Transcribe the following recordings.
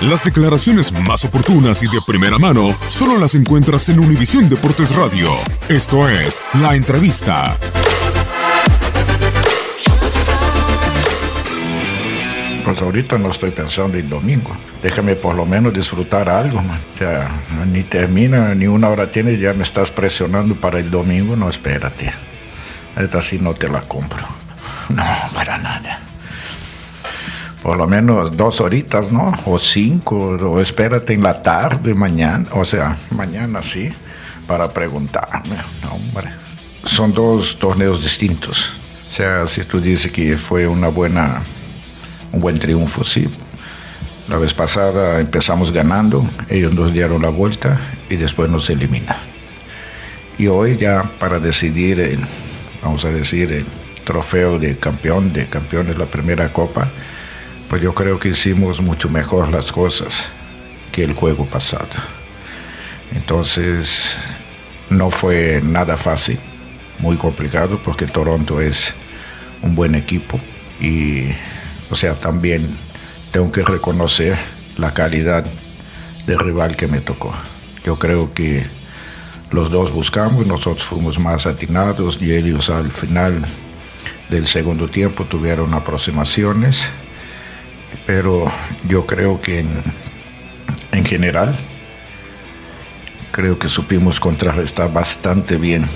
Las declaraciones más oportunas y de primera mano solo las encuentras en Univisión Deportes Radio. Esto es La Entrevista. Pues ahorita no estoy pensando en domingo. Déjame por lo menos disfrutar algo, man. O sea, ni termina, ni una hora tiene, ya me estás presionando para el domingo. No, espérate. Esta sí no te la compro. No, para nada. Por lo menos dos horitas, ¿no? O cinco, o espérate en la tarde, mañana. O sea, mañana sí, para preguntarme. Hombre. Son dos torneos distintos. O sea, si tú dices que fue una buena un buen triunfo, sí. La vez pasada empezamos ganando, ellos nos dieron la vuelta y después nos eliminan. Y hoy ya para decidir, vamos a decir, el trofeo de campeón, de campeones, la primera copa, pues yo creo que hicimos mucho mejor las cosas que el juego pasado. Entonces, no fue nada fácil, muy complicado, porque Toronto es un buen equipo y o sea, también tengo que reconocer la calidad del rival que me tocó. Yo creo que los dos buscamos, nosotros fuimos más atinados y ellos al final del segundo tiempo tuvieron aproximaciones, pero yo creo que en, en general creo que supimos contrarrestar bastante bien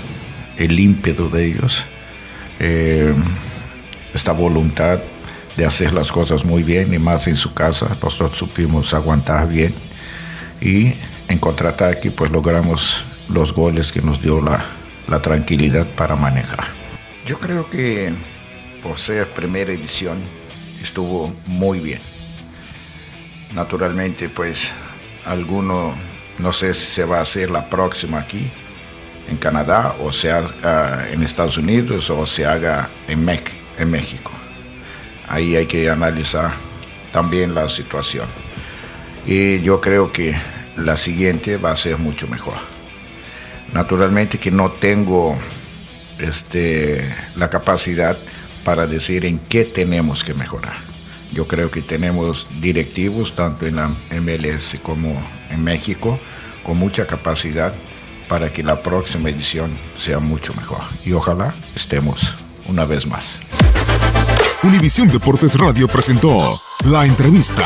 el ímpetu de ellos, eh, esta voluntad de hacer las cosas muy bien y más en su casa. Nosotros supimos aguantar bien y en contraataque pues logramos los goles que nos dio la, la tranquilidad para manejar. Yo creo que por ser primera edición estuvo muy bien. Naturalmente pues alguno, no sé si se va a hacer la próxima aquí en Canadá o se haga en Estados Unidos o se haga en, Mex en México ahí hay que analizar también la situación. Y yo creo que la siguiente va a ser mucho mejor. Naturalmente que no tengo este, la capacidad para decir en qué tenemos que mejorar. Yo creo que tenemos directivos, tanto en la MLS como en México, con mucha capacidad para que la próxima edición sea mucho mejor. Y ojalá estemos una vez más. Univisión Deportes Radio presentó La Entrevista.